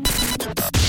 soir.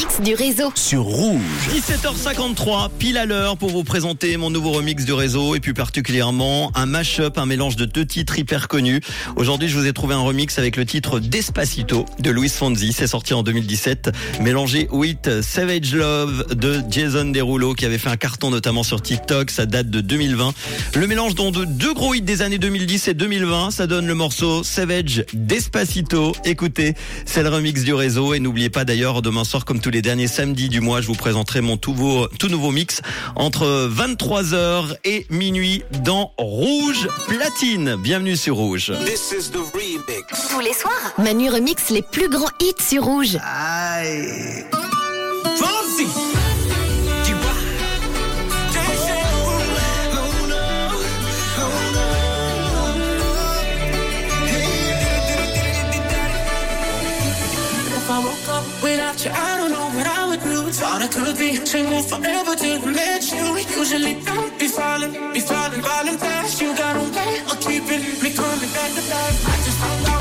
Remix du réseau. Sur Rouge. 17h53, pile à l'heure pour vous présenter mon nouveau remix du réseau et plus particulièrement un mash-up, un mélange de deux titres hyper connus. Aujourd'hui, je vous ai trouvé un remix avec le titre Despacito de Luis Fonzi. C'est sorti en 2017, mélangé with Savage Love de Jason Derulo qui avait fait un carton notamment sur TikTok. Ça date de 2020. Le mélange dont de deux gros hits des années 2010 et 2020, ça donne le morceau Savage Despacito. Écoutez, c'est le remix du réseau et n'oubliez pas d'ailleurs demain soir comme tous les derniers samedis du mois, je vous présenterai mon tout nouveau, tout nouveau mix entre 23h et minuit dans Rouge Platine. Bienvenue sur Rouge. This is the remix. Tous les soirs, Manu remix les plus grands hits sur Rouge. Without you, I Thought I could be single forever I met you. Usually don't be falling, be falling, falling fast. You got a way of keeping me coming back to life. I just found out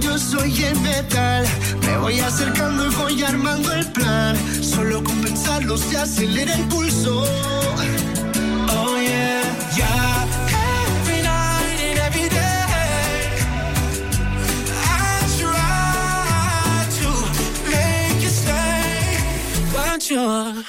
yo soy el metal. Me voy acercando y voy armando el plan. Solo con pensarlo se acelera el pulso. Oh yeah, yeah. Every night and every day, I try to make you stay, but you're